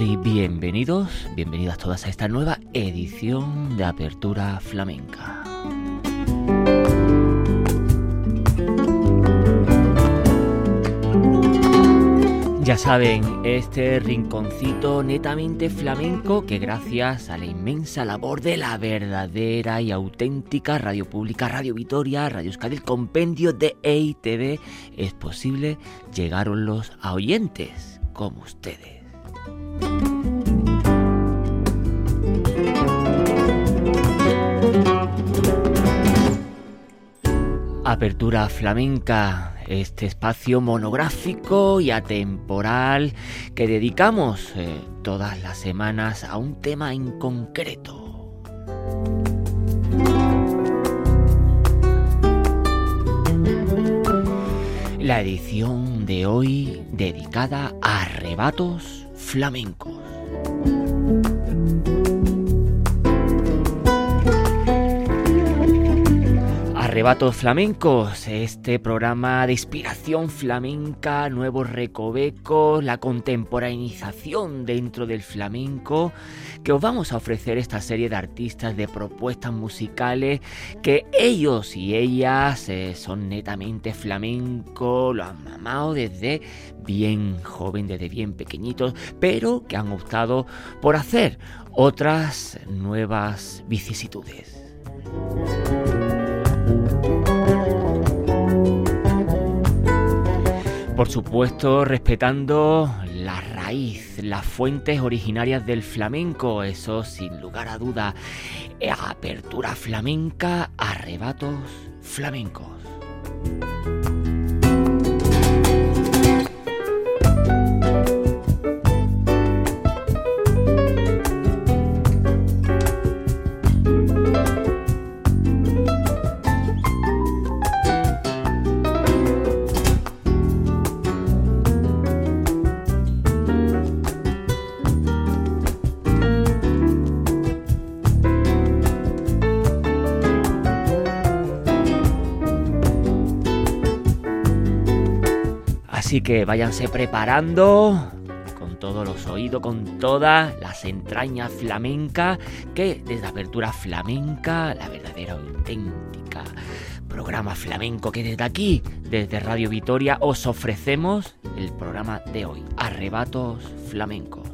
saioa. bienvenidas todas a esta nueva edición de Apertura Flamenca. Ya saben, este rinconcito netamente flamenco que gracias a la inmensa labor de la verdadera y auténtica radio pública Radio Vitoria, Radio Euskadi, el compendio de EITV, es posible llegaron los a oyentes como ustedes. Apertura Flamenca, este espacio monográfico y atemporal que dedicamos eh, todas las semanas a un tema en concreto. La edición de hoy dedicada a arrebatos flamencos. Arrebatos Flamencos, este programa de inspiración flamenca, nuevos recovecos, la contemporaneización dentro del flamenco, que os vamos a ofrecer esta serie de artistas de propuestas musicales que ellos y ellas eh, son netamente flamenco, lo han mamado desde bien joven, desde bien pequeñitos, pero que han optado por hacer otras nuevas vicisitudes. Por supuesto, respetando la raíz, las fuentes originarias del flamenco, eso sin lugar a duda. Apertura flamenca, arrebatos flamencos. Que váyanse preparando con todos los oídos, con todas las entrañas flamencas, que desde Apertura Flamenca, la verdadera auténtica programa flamenco que desde aquí, desde Radio Vitoria, os ofrecemos el programa de hoy, Arrebatos Flamencos.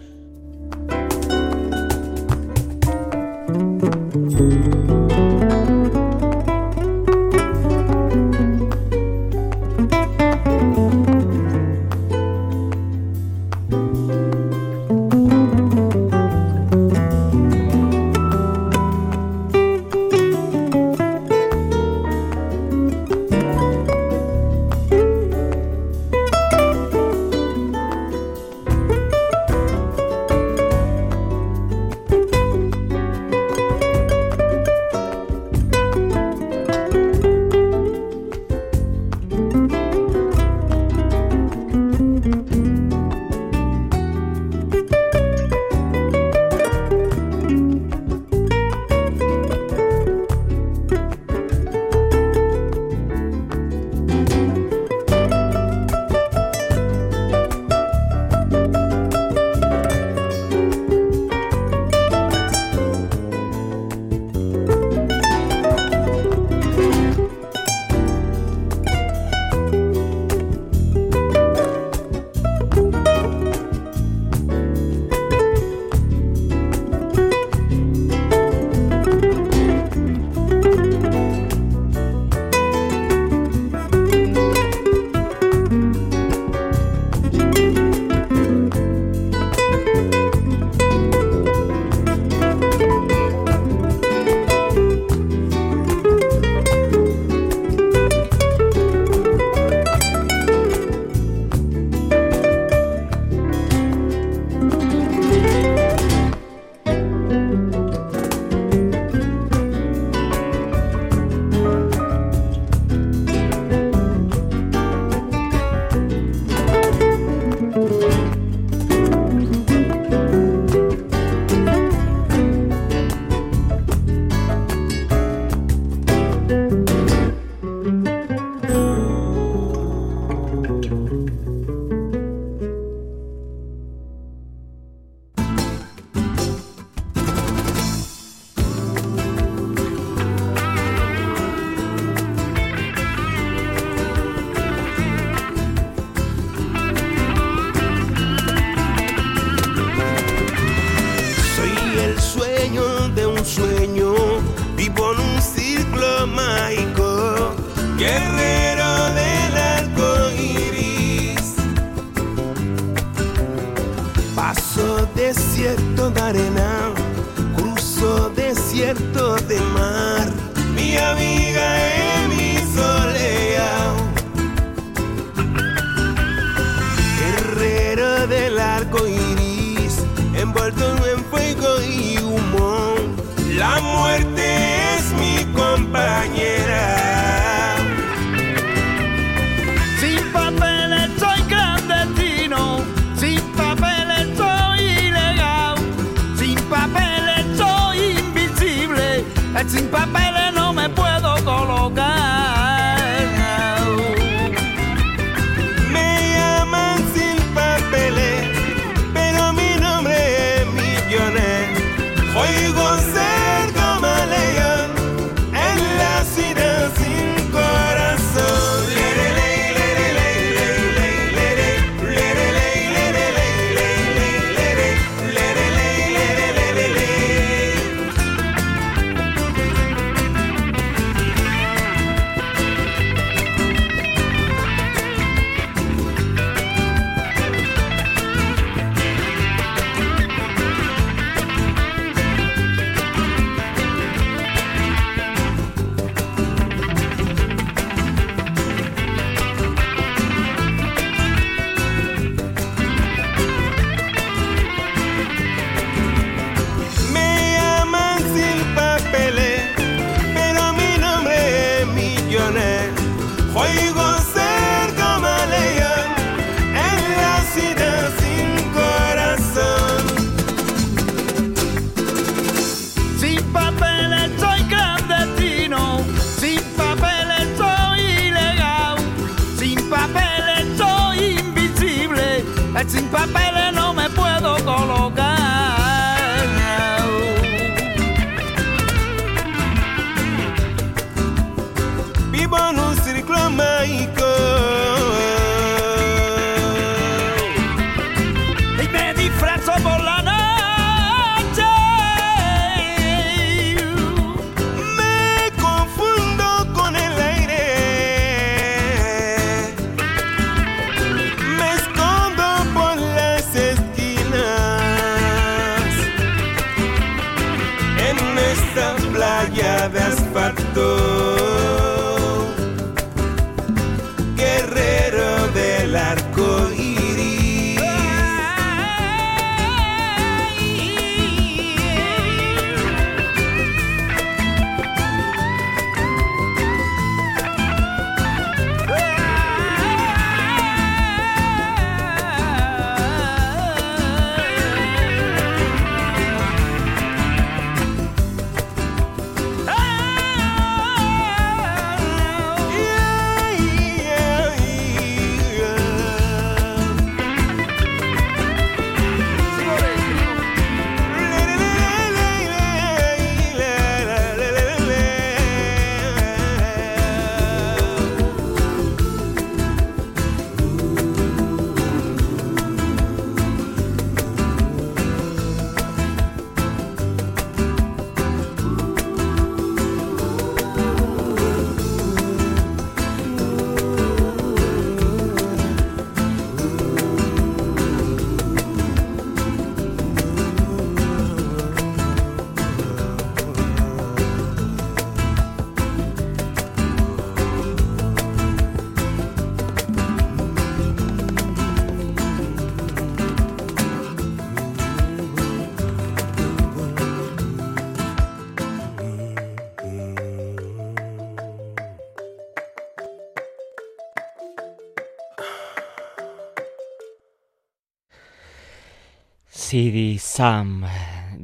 see the Sam.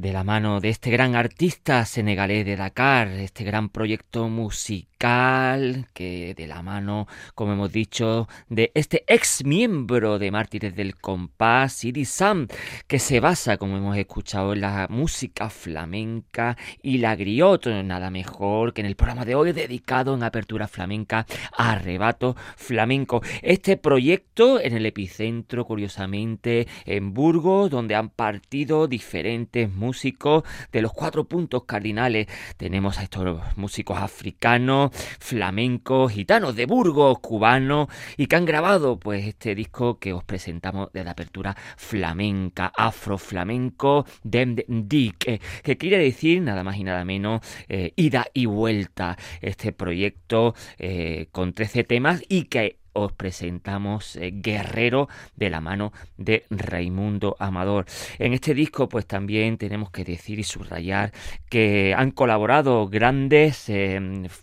de la mano de este gran artista senegalés de Dakar, este gran proyecto musical que de la mano, como hemos dicho, de este ex miembro de Mártires del Compás, Idi Sam, que se basa, como hemos escuchado, en la música flamenca y la griot, nada mejor que en el programa de hoy dedicado en apertura flamenca a arrebato flamenco. Este proyecto en el epicentro, curiosamente, en Burgos, donde han partido diferentes músicos de los cuatro puntos cardinales. Tenemos a estos músicos africanos, flamencos, gitanos de Burgos, cubanos y que han grabado pues este disco que os presentamos de la apertura flamenca, afroflamenco, Dem eh, que quiere decir nada más y nada menos eh, ida y vuelta. Este proyecto eh, con 13 temas y que os presentamos eh, Guerrero de la mano de Raimundo Amador. En este disco pues también tenemos que decir y subrayar que han colaborado grandes eh,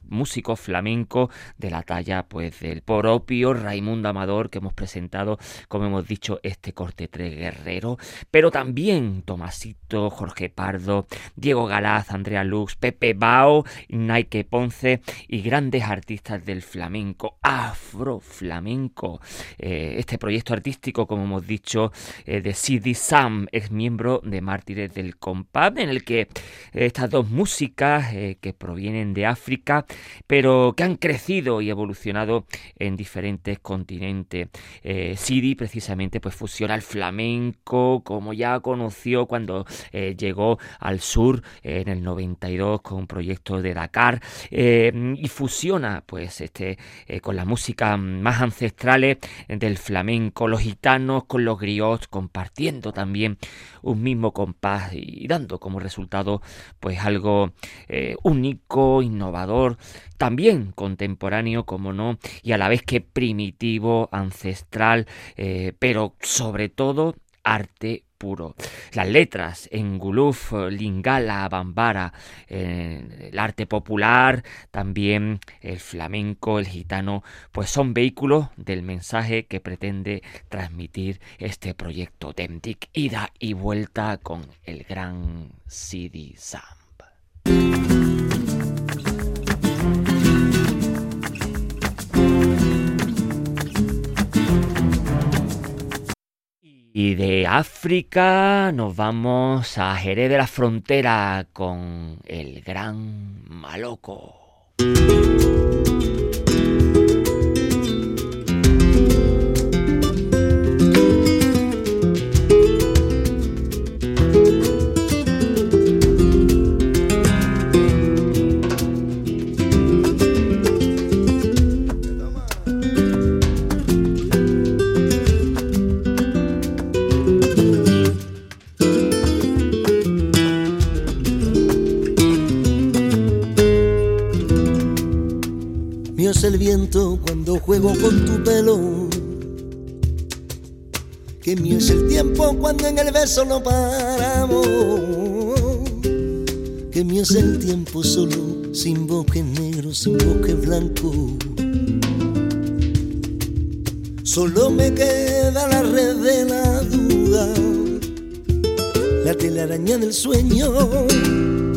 músicos flamencos de la talla pues del propio Raimundo Amador que hemos presentado como hemos dicho este corte 3 Guerrero, pero también Tomasito, Jorge Pardo, Diego Galaz, Andrea Lux, Pepe Bao, Nike Ponce y grandes artistas del flamenco afro flamenco. Eh, este proyecto artístico, como hemos dicho, eh, de Sidi Sam, es miembro de Mártires del Compab, en el que eh, estas dos músicas que provienen de África, pero que han crecido y evolucionado en diferentes continentes. Sidi precisamente pues fusiona el flamenco, como ya conoció cuando llegó al sur en el 92 con un proyecto de Dakar, y fusiona pues este con la música ancestrales del flamenco, los gitanos con los griots, compartiendo también un mismo compás y dando como resultado pues algo eh, único, innovador, también contemporáneo, como no, y a la vez que primitivo, ancestral, eh, pero sobre todo arte puro. Las letras en Guluf, Lingala, Bambara, el arte popular, también el flamenco, el gitano, pues son vehículos del mensaje que pretende transmitir este proyecto Demtic, ida y vuelta con el gran Sidi Samp. Y de África nos vamos a Jerez de la Frontera con el gran Maloco. Beso no paramos. Que mío es el tiempo solo, sin bosque negro, sin bosque blanco. Solo me queda la red de la duda, la telaraña del sueño.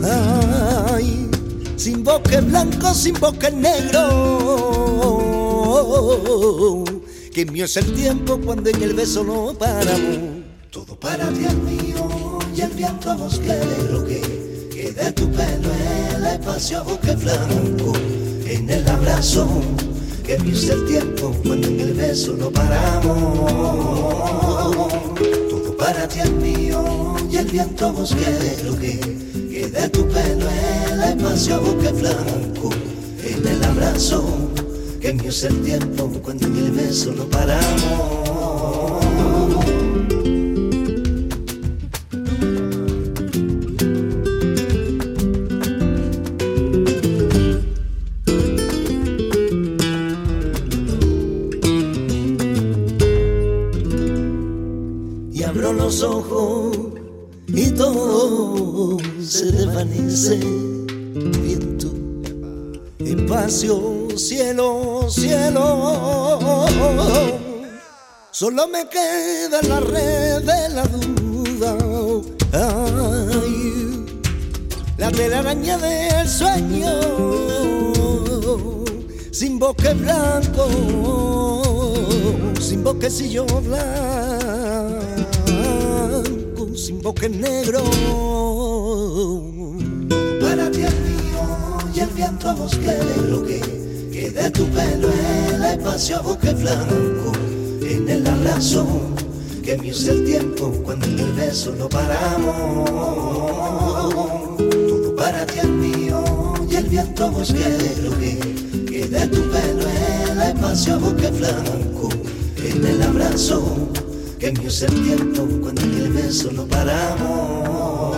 Ay, sin bosque blanco, sin bosque negro. Que mío es el tiempo cuando en el beso no paramos. Bosque negro que, que de tu pelo el espacio bosque blanco. En el abrazo, que es el tiempo cuando en el beso no paramos. Todo para ti es mío y el viento bosque negro que de tu pelo el espacio que blanco en el abrazo que es el tiempo cuando en el beso no paramos Solo me queda la red de la duda. Ay, la telaraña del sueño. Sin bosque blanco, sin bosquecillo blanco, sin bosque negro el viento bosque negro que, que de tu pelo el espacio bosque blanco en el abrazo que mío es el tiempo cuando en el beso no paramos todo para ti es mío y el viento bosque negro que de tu pelo el espacio busque flamenco en el abrazo que mío es el tiempo cuando en el beso no paramos.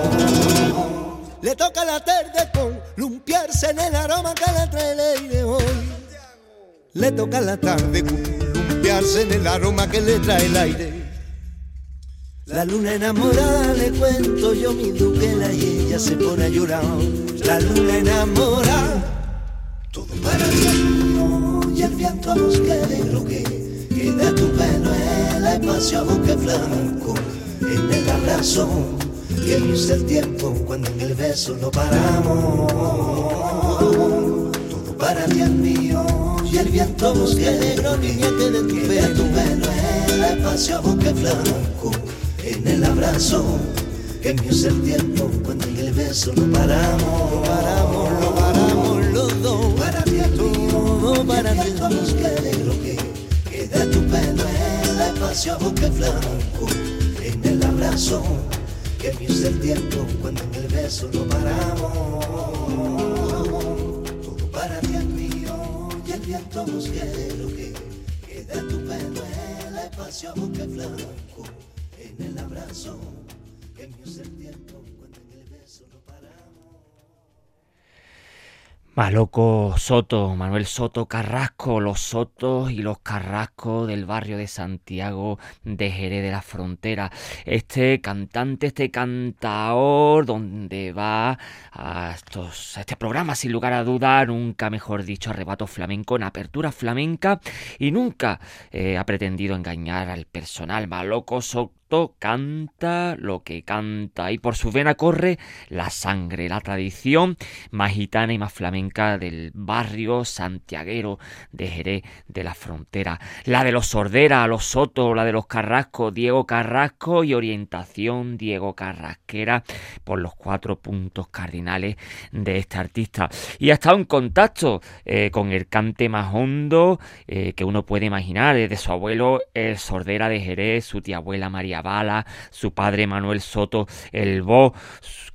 Le toca la tarde con lumpiarse en el aroma que le trae el aire hoy. Le toca la tarde con en el aroma que le trae el aire. La luna enamorada le cuento yo mi duquela y ella se pone a llorar. La luna enamorada, todo para mío y el viento nos quiere lo que de tu pelo el espacio busque flamenco en el abrazo que es el tiempo cuando en el beso no paramos. Todo para ti mío y el viento busque negro niña que de tu pelo, tu pelo el espacio busque flamenco en el abrazo que es el tiempo cuando en el beso no paramos, paramos, no paramos los dos. Para ti mío, para ti es lo que queda tu pelo el espacio busque flamenco en el abrazo que es el tiempo cuando en el beso no paramos. Todo para ti mío el viento busque lo que queda tu pelo el espacio busque flamenco en el abrazo que es el tiempo Maloco Soto, Manuel Soto Carrasco, los Sotos y los Carrascos del barrio de Santiago de Jerez de la Frontera. Este cantante, este cantaor, donde va a, estos, a este programa, sin lugar a dudar, nunca mejor dicho, arrebato flamenco en apertura flamenca y nunca eh, ha pretendido engañar al personal. Maloco Soto canta lo que canta y por su vena corre la sangre, la tradición más gitana y más flamenca del barrio santiaguero de Jerez de la Frontera. La de los Sordera, los Soto, la de los Carrasco, Diego Carrasco y orientación Diego Carrasquera por los cuatro puntos cardinales de este artista. Y ha estado en contacto eh, con el cante más hondo eh, que uno puede imaginar, desde su abuelo el Sordera de Jerez, su tía abuela María Bala, su padre Manuel Soto el Bo,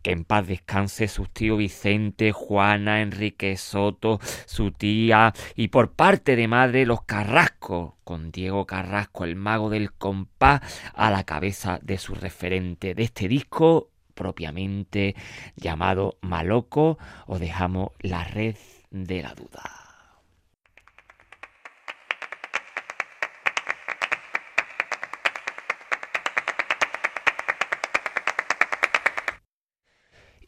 que en paz descanse su tío Vicente, Juana, Enrique Soto, su tía, y por parte de madre los Carrasco, con Diego Carrasco, el mago del compás, a la cabeza de su referente de este disco propiamente llamado Maloco, os dejamos la red de la duda.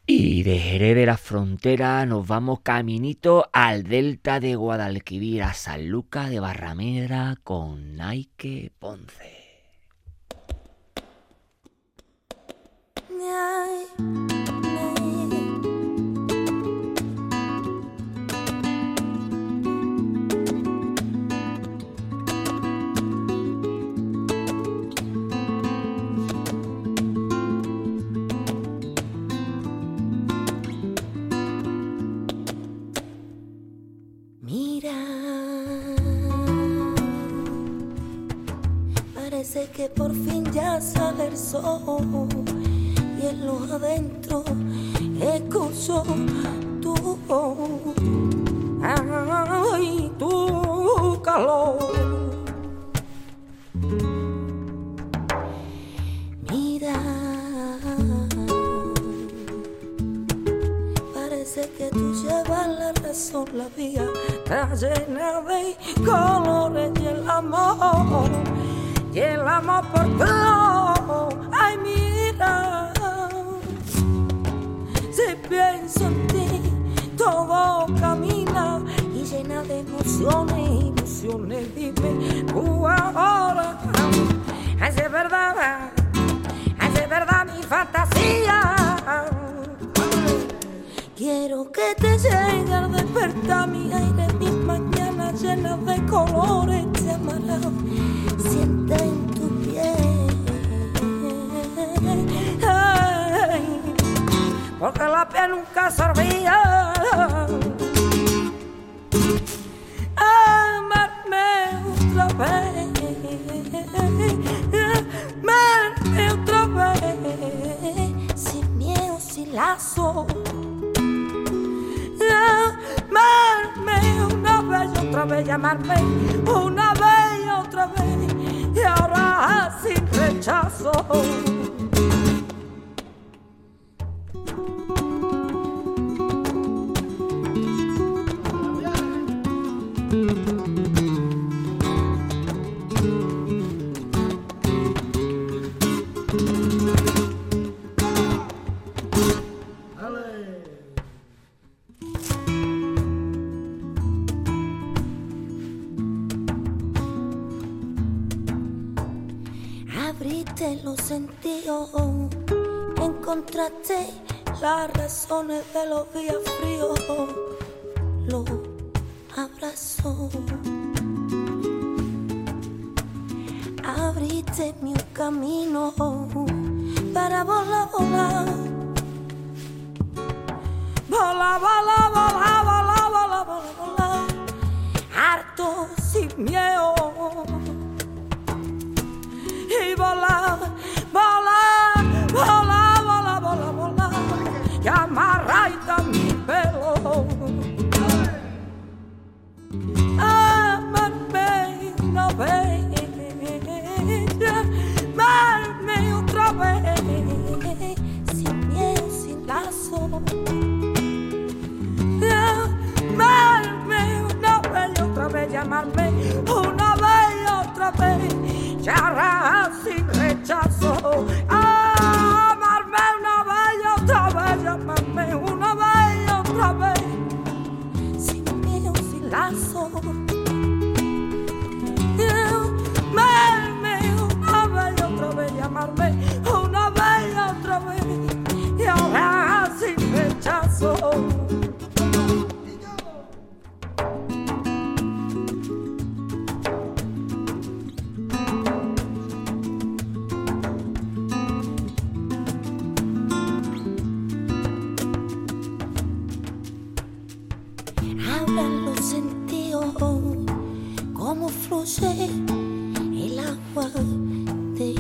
Y de Jerez de la Frontera nos vamos caminito al delta de Guadalquivir, a San Lucas de Barramedra con Nike Ponce. Parece que por fin ya el sol y en lo adentro escucho tu voz. Ay, tu calor. Mi aire, mis mañanas llenas de colores te amarán. Siente porque la piel nunca servía. Amarme otra vez. Amarme otra vez. Sin miedo, sin lazo amarme una vez yo vez llamarme, una vez otra vez, y ahora sin rechazo. Encontraste las razones de los días fríos, lo abrazó. Abriste mi camino para volar. Volar, volar, volar, volar, vez, ya Hablan los sentidos, cómo fluye el agua de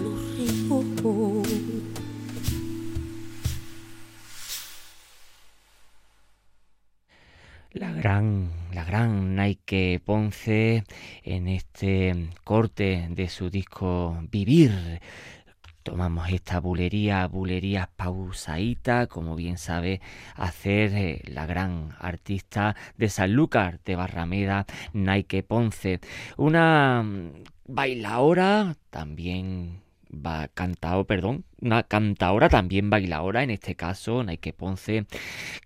los ríos. La gran, la gran Nike Ponce en este corte de su disco Vivir. Tomamos esta bulería, bulería pausadita, como bien sabe hacer eh, la gran artista de Sanlúcar de Barrameda, Nike Ponce. Una mm, bailaora también va cantado, perdón, una cantaora, también bailaora, en este caso, Nike Ponce,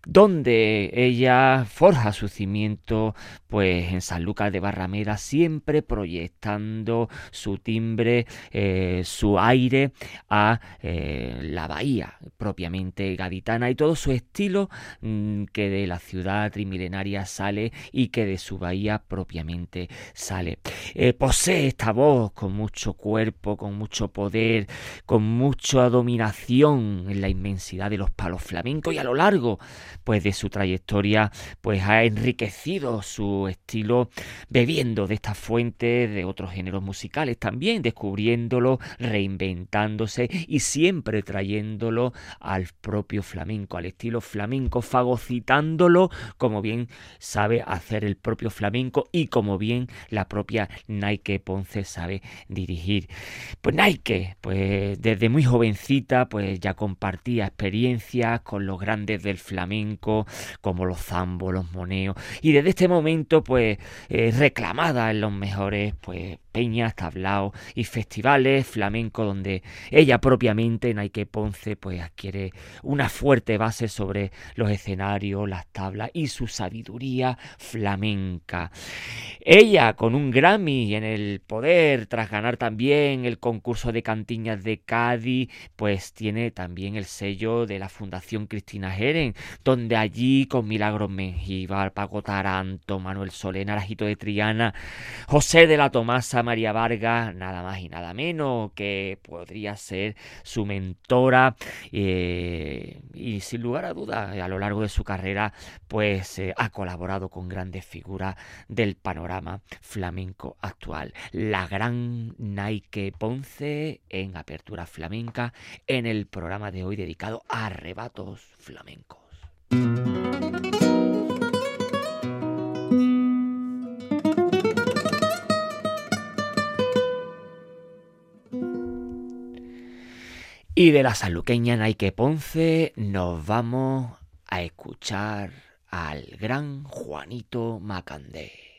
donde ella forja su cimiento, pues en San Lucas de Barrameda, siempre proyectando su timbre, eh, su aire a eh, la bahía propiamente gaditana y todo su estilo mm, que de la ciudad trimilenaria sale y que de su bahía propiamente sale. Eh, posee esta voz con mucho cuerpo, con mucho poder, con dominación en la inmensidad de los palos flamencos y a lo largo pues de su trayectoria pues ha enriquecido su estilo bebiendo de estas fuentes de otros géneros musicales también descubriéndolo reinventándose y siempre trayéndolo al propio flamenco al estilo flamenco fagocitándolo como bien sabe hacer el propio flamenco y como bien la propia Nike Ponce sabe dirigir. Pues Nike pues desde muy jovencita pues ya compartía experiencias con los grandes del flamenco como los zambos, los moneos y desde este momento pues eh, reclamada en los mejores pues peñas, tablaos y festivales flamenco donde ella propiamente Nike Ponce pues adquiere una fuerte base sobre los escenarios, las tablas y su sabiduría flamenca. Ella con un Grammy en el poder tras ganar también el concurso de cantiñas de Cádiz pues tiene también el sello de la Fundación Cristina Jeren donde allí con Milagros Mengíbar, Paco Taranto, Manuel Solena, Arajito de Triana, José de la Tomasa, María Vargas, nada más y nada menos que podría ser su mentora eh, y sin lugar a dudas a lo largo de su carrera pues eh, ha colaborado con grandes figuras del panorama flamenco actual. La gran Nike Ponce en Apertura Flamenca en el programa de hoy dedicado a arrebatos flamencos. Y de la saluqueña Nike Ponce nos vamos a escuchar al gran Juanito Macandé.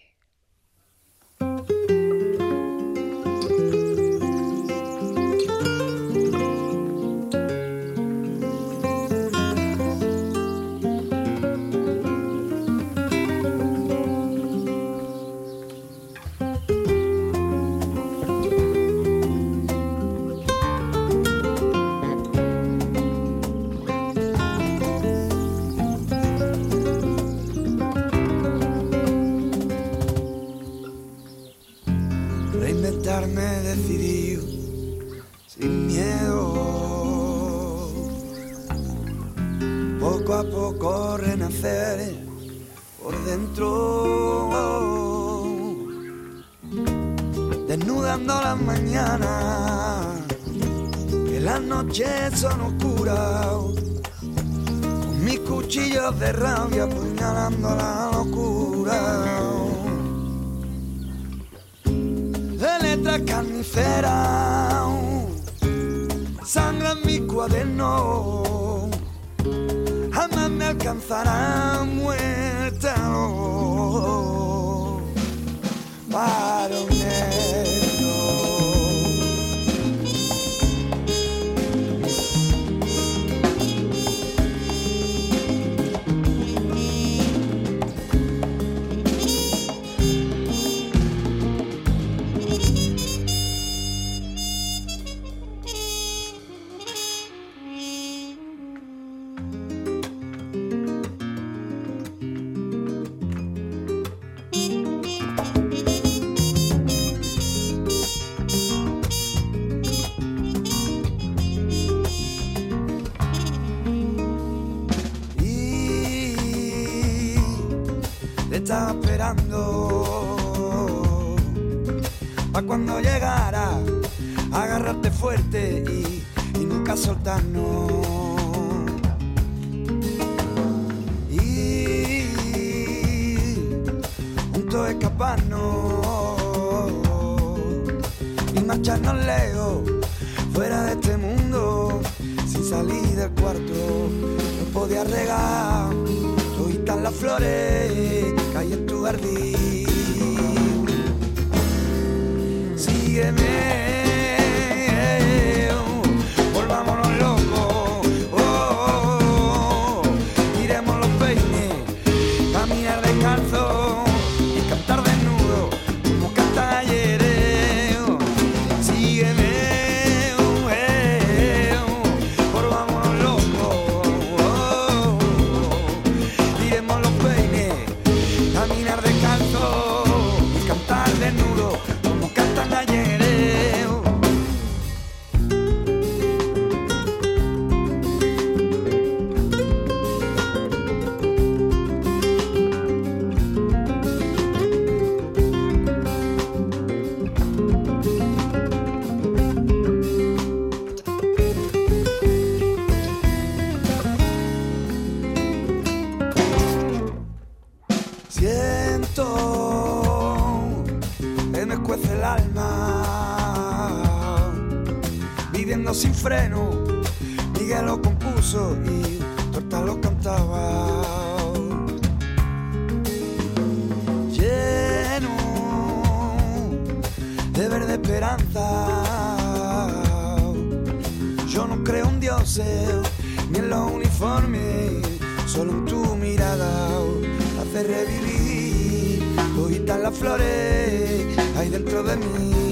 Son oscuras, con mis cuchillos de rabia apuñalando la locura. De letras carniceras, sangre en mi cuaderno, alcanzará muerta. Para cuando soltarnos. Y juntos escaparnos y marcharnos lejos, fuera de este mundo, sin salir del cuarto. No podía regar, todas las flores que hay en tu jardín. sígueme. revivir, hoy están las flores ahí dentro de mí.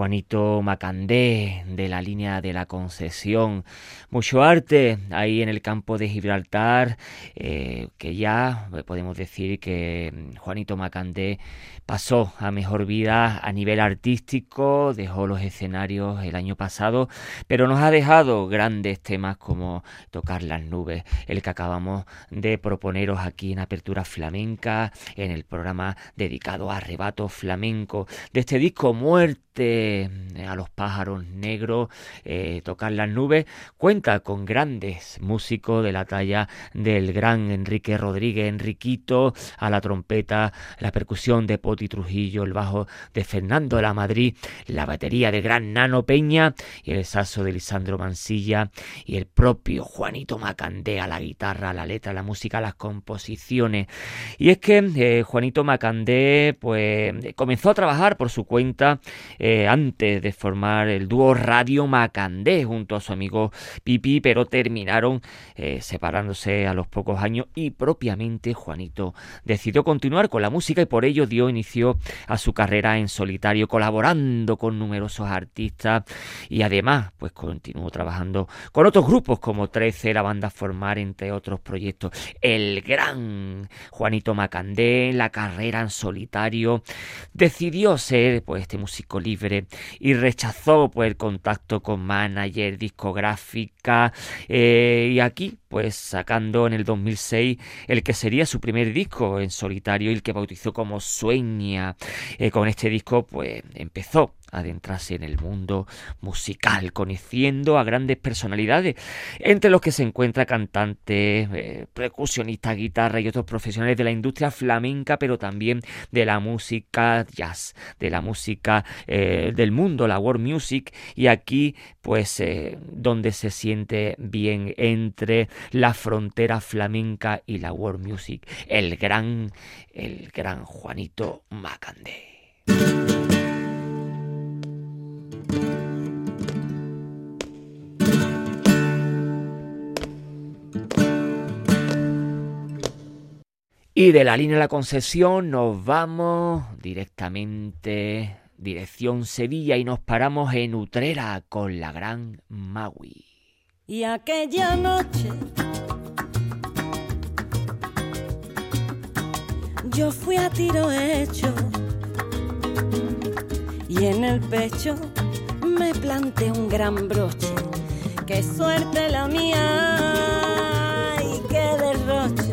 Juanito Macandé de la línea de la concesión. Mucho arte ahí en el campo de Gibraltar, eh, que ya podemos decir que Juanito Macandé pasó a mejor vida a nivel artístico, dejó los escenarios el año pasado, pero nos ha dejado grandes temas como Tocar las nubes, el que acabamos de proponeros aquí en Apertura Flamenca, en el programa dedicado a Arrebato Flamenco, de este disco Muerte eh, a los pájaros negros, eh, tocar las nubes, cuenta con grandes músicos de la talla del gran Enrique Rodríguez, Enriquito, a la trompeta, la percusión de Poti Trujillo, el bajo de Fernando de la Madrid, la batería de gran Nano Peña y el saxo de Lisandro Mansilla y el propio Juanito Macandé a la guitarra, la letra, la música, las composiciones. Y es que eh, Juanito Macandé pues comenzó a trabajar por su cuenta eh, antes de formar el dúo Radio Macandé junto a su amigo Pipi, pero terminaron eh, separándose a los pocos años y propiamente Juanito decidió continuar con la música y por ello dio inicio a su carrera en solitario, colaborando con numerosos artistas y además pues continuó trabajando con otros grupos como 13, la banda Formar, entre otros proyectos. El gran Juanito Macandé, la carrera en solitario, decidió ser pues este músico libre y rechazó pues el contacto con manager, discográfica eh, y aquí pues sacando en el 2006 el que sería su primer disco en solitario y el que bautizó como Sueña. Eh, con este disco pues empezó adentrarse en el mundo musical, conociendo a grandes personalidades, entre los que se encuentra cantantes, eh, percusionistas, guitarra y otros profesionales de la industria flamenca, pero también de la música jazz, de la música eh, del mundo, la world music, y aquí pues donde se siente bien entre la frontera flamenca y la world music, el gran, el gran Juanito Macandé. Y de la línea de la concesión nos vamos directamente dirección Sevilla y nos paramos en Utrera con la gran Maui. Y aquella noche yo fui a tiro hecho y en el pecho me planté un gran broche. Qué suerte la mía y qué derroche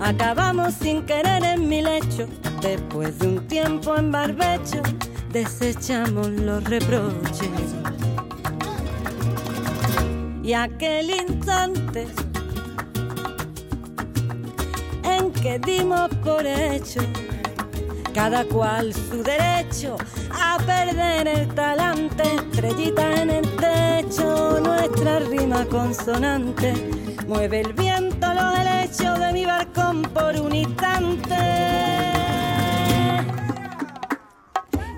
Acabamos sin querer en mi lecho, después de un tiempo en barbecho, desechamos los reproches. Y aquel instante en que dimos por hecho, cada cual su derecho a perder el talante, estrellita en el techo, nuestra rima consonante, mueve el viento los helechos de mi balcón por un instante.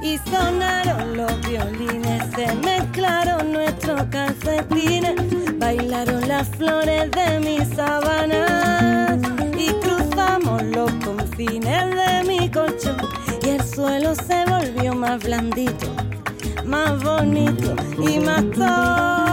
Y sonaron los violines, se mezclaron nuestros calcetines, bailaron las flores de mi sabana y cruzamos los confines de mi colchón y el suelo se volvió más blandito, más bonito y más todo.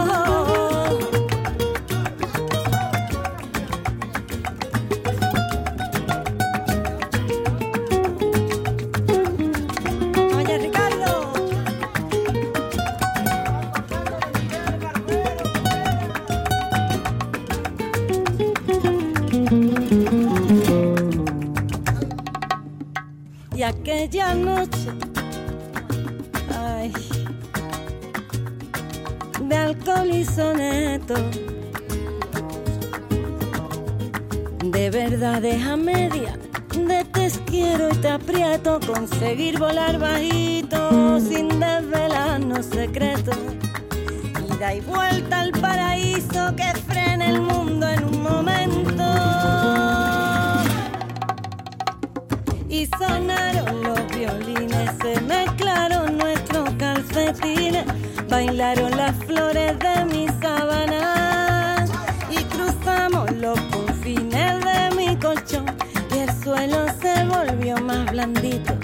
De verdades a media, de te quiero y te aprieto, conseguir volar bajito sin desvelarnos secretos. Ida y vuelta al paraíso que frena el mundo en un momento. Y sonaron los violines, se mezclaron nuestros calcetines, bailaron las flores de mi sabana y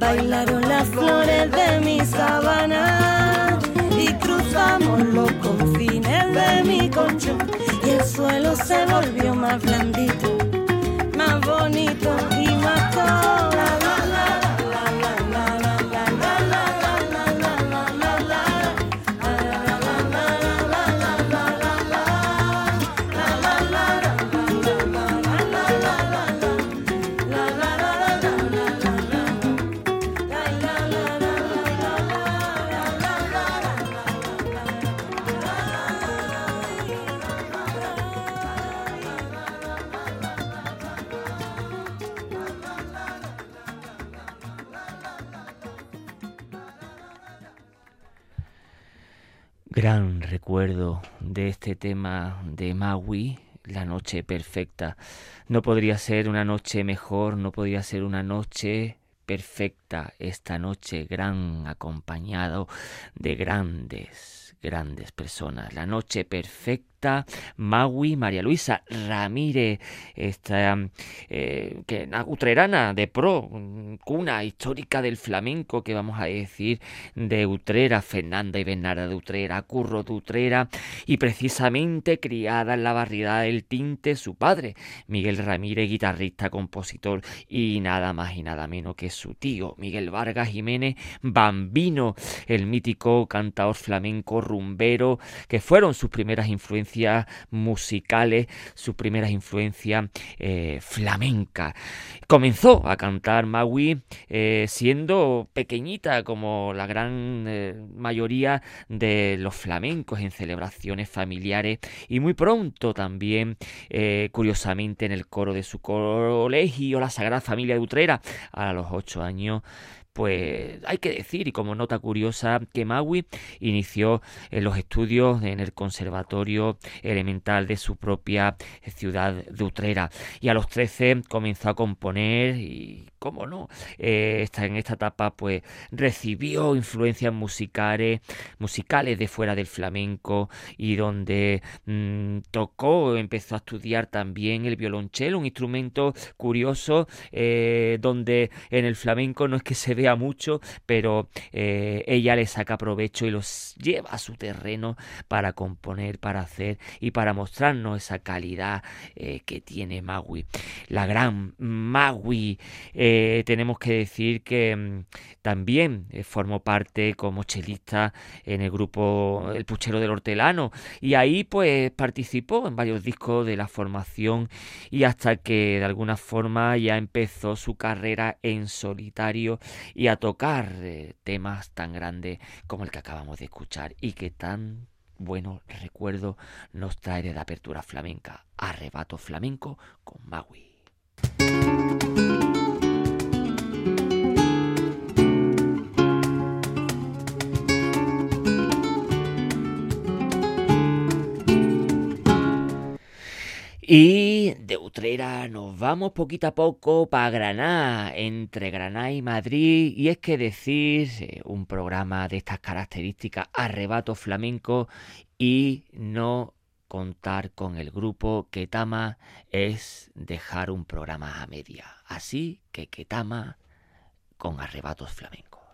bailaron las flores de mi sabana y cruzamos los confines de mi colchón. Y el suelo se volvió más blandito, más bonito y más gran de este tema de Maui, la noche perfecta. No podría ser una noche mejor, no podría ser una noche perfecta esta noche gran acompañado de grandes, grandes personas. La noche perfecta Maui María Luisa Ramírez, esta eh, que utrerana de pro, cuna histórica del flamenco que vamos a decir de Utrera, Fernanda y Bernarda de Utrera, Curro de Utrera y precisamente criada en la barriada del Tinte su padre, Miguel Ramírez, guitarrista, compositor y nada más y nada menos que su tío, Miguel Vargas Jiménez Bambino, el mítico cantador flamenco rumbero que fueron sus primeras influencias musicales, sus primeras influencias eh, flamencas. Comenzó a cantar Maui eh, siendo pequeñita como la gran eh, mayoría de los flamencos en celebraciones familiares y muy pronto también, curiosamente, en el coro de su colegio, la Sagrada Familia de Utrera, a los ocho años pues hay que decir, y como nota curiosa, que Maui inició los estudios en el Conservatorio Elemental de su propia ciudad de Utrera. Y a los 13 comenzó a componer y cómo no, eh, en esta etapa pues recibió influencias musicales, musicales de fuera del flamenco y donde mm, tocó, empezó a estudiar también el violonchelo, un instrumento curioso eh, donde en el flamenco no es que se mucho, pero eh, ella le saca provecho y los lleva a su terreno para componer, para hacer y para mostrarnos esa calidad que tiene Magui. La gran Magui eh, tenemos que decir que mm, también eh, formó parte como chelista en el grupo El Puchero del Hortelano y ahí pues participó en varios discos de la formación y hasta que de alguna forma ya empezó su carrera en solitario y a tocar eh, temas tan grandes como el que acabamos de escuchar y que tan bueno recuerdo nos trae de la apertura flamenca, arrebato flamenco con Maui. Y de Utrera nos vamos poquito a poco para Granada, entre Granada y Madrid. Y es que decir, eh, un programa de estas características, arrebato flamenco, y no contar con el grupo Ketama es dejar un programa a media. Así que Ketama con arrebatos flamencos.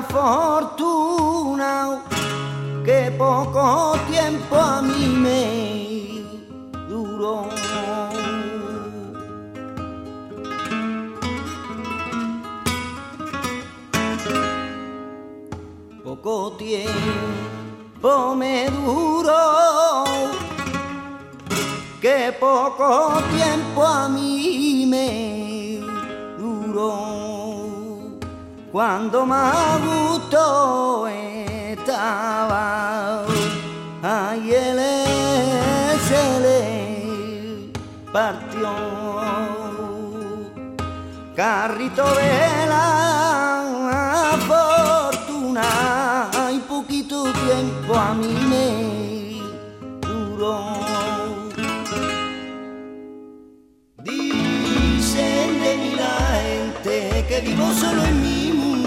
Fortuna que poco tiempo a mí me duró. Poco tiempo me duró, que poco tiempo a mí me cuando más gusto estaba. Ay, él se le partió. Carrito de la fortuna, hay poquito tiempo a mí me duró. Dicen de mi la gente que vivo solo en mi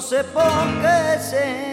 se era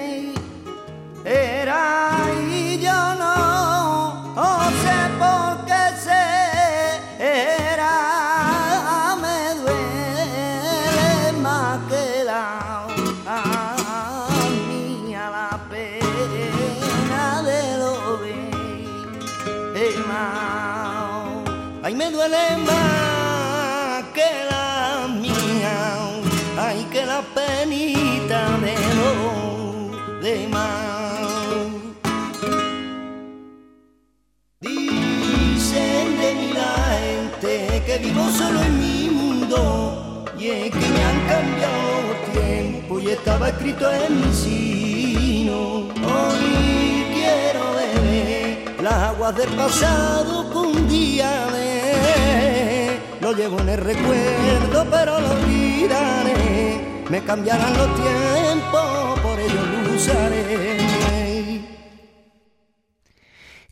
estaba escrito en mi sino. Hoy quiero beber las aguas del pasado que un día de lo llevo en el recuerdo pero lo olvidaré me cambiarán los tiempos, por ello lo usaré.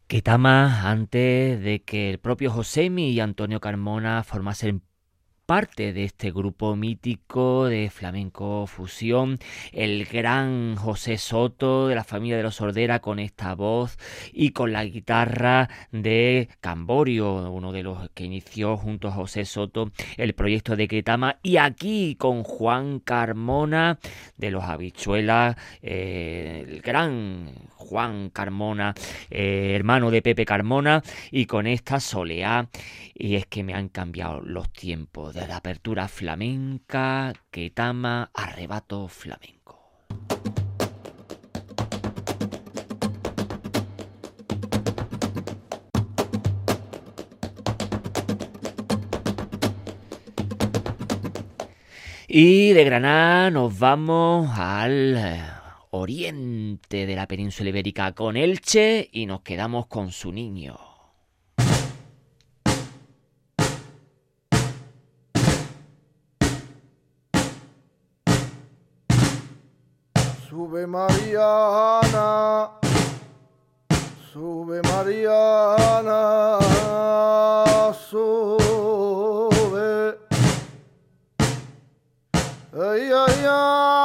Ketama, antes de que el propio Josemi y Antonio Carmona formasen parte de este grupo mítico de flamenco fusión, el gran José Soto de la familia de los Sordera con esta voz y con la guitarra de Camborio, uno de los que inició junto a José Soto el proyecto de Ketama y aquí con Juan Carmona de los Habichuelas, eh, el gran Juan Carmona, eh, hermano de Pepe Carmona, y con esta soleá. Y es que me han cambiado los tiempos de la apertura flamenca, que tama arrebato flamenco. Y de Granada nos vamos al eh, oriente de la península ibérica con Elche y nos quedamos con su niño. Sube Mariana, sube Mariana, sube. Ay, ay, ay.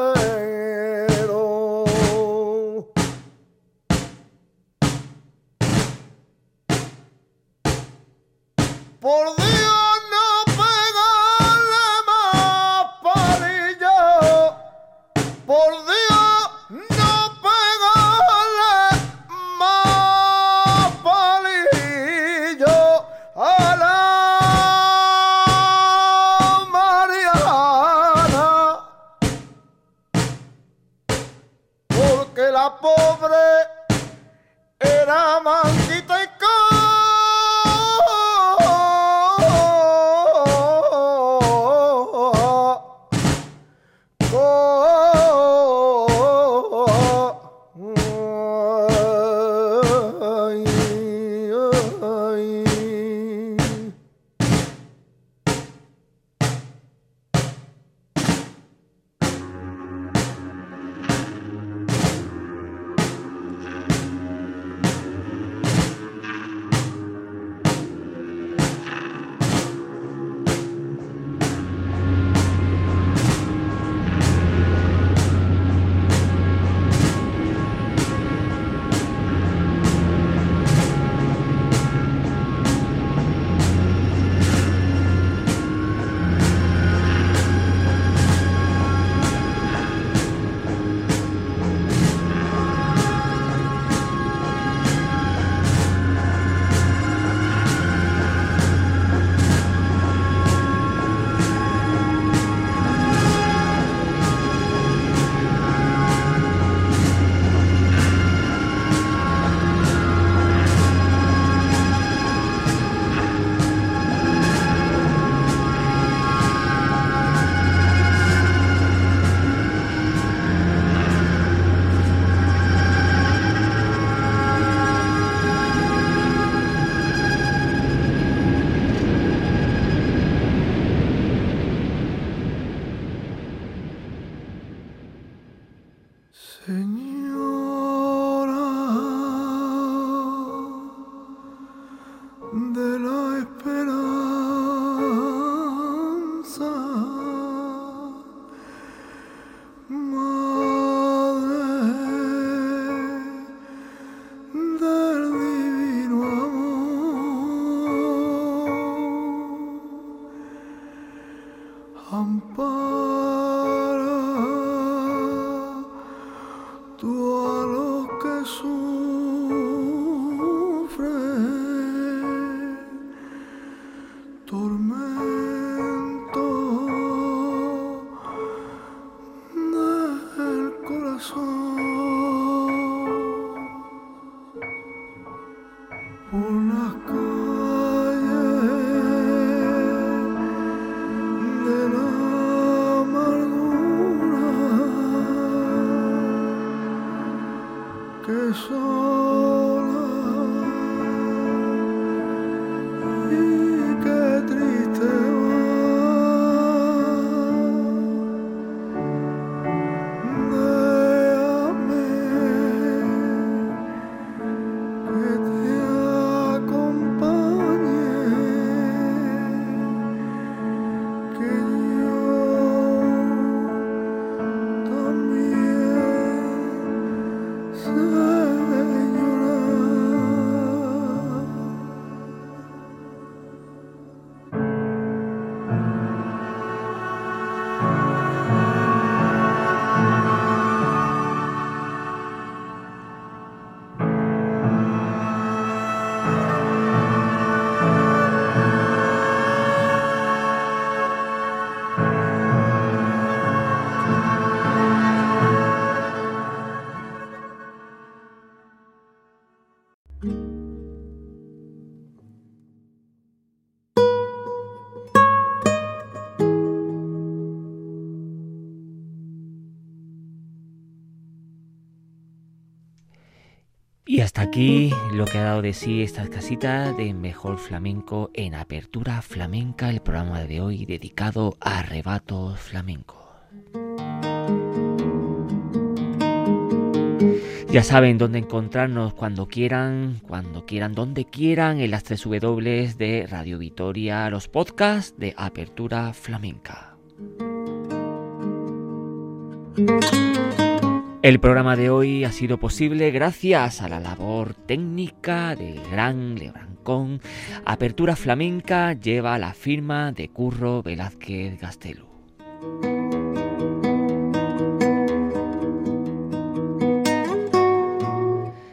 hasta aquí lo que ha dado de sí esta casita de Mejor Flamenco en Apertura Flamenca, el programa de hoy dedicado a arrebatos flamencos. Ya saben dónde encontrarnos cuando quieran, cuando quieran, donde quieran, en las tres W de Radio Vitoria, los podcasts de Apertura Flamenca. El programa de hoy ha sido posible gracias a la labor técnica del gran Lebrancón. Apertura Flamenca lleva la firma de Curro Velázquez Gastelu.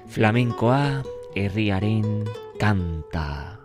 Flamencoa herriaren canta.